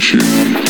You.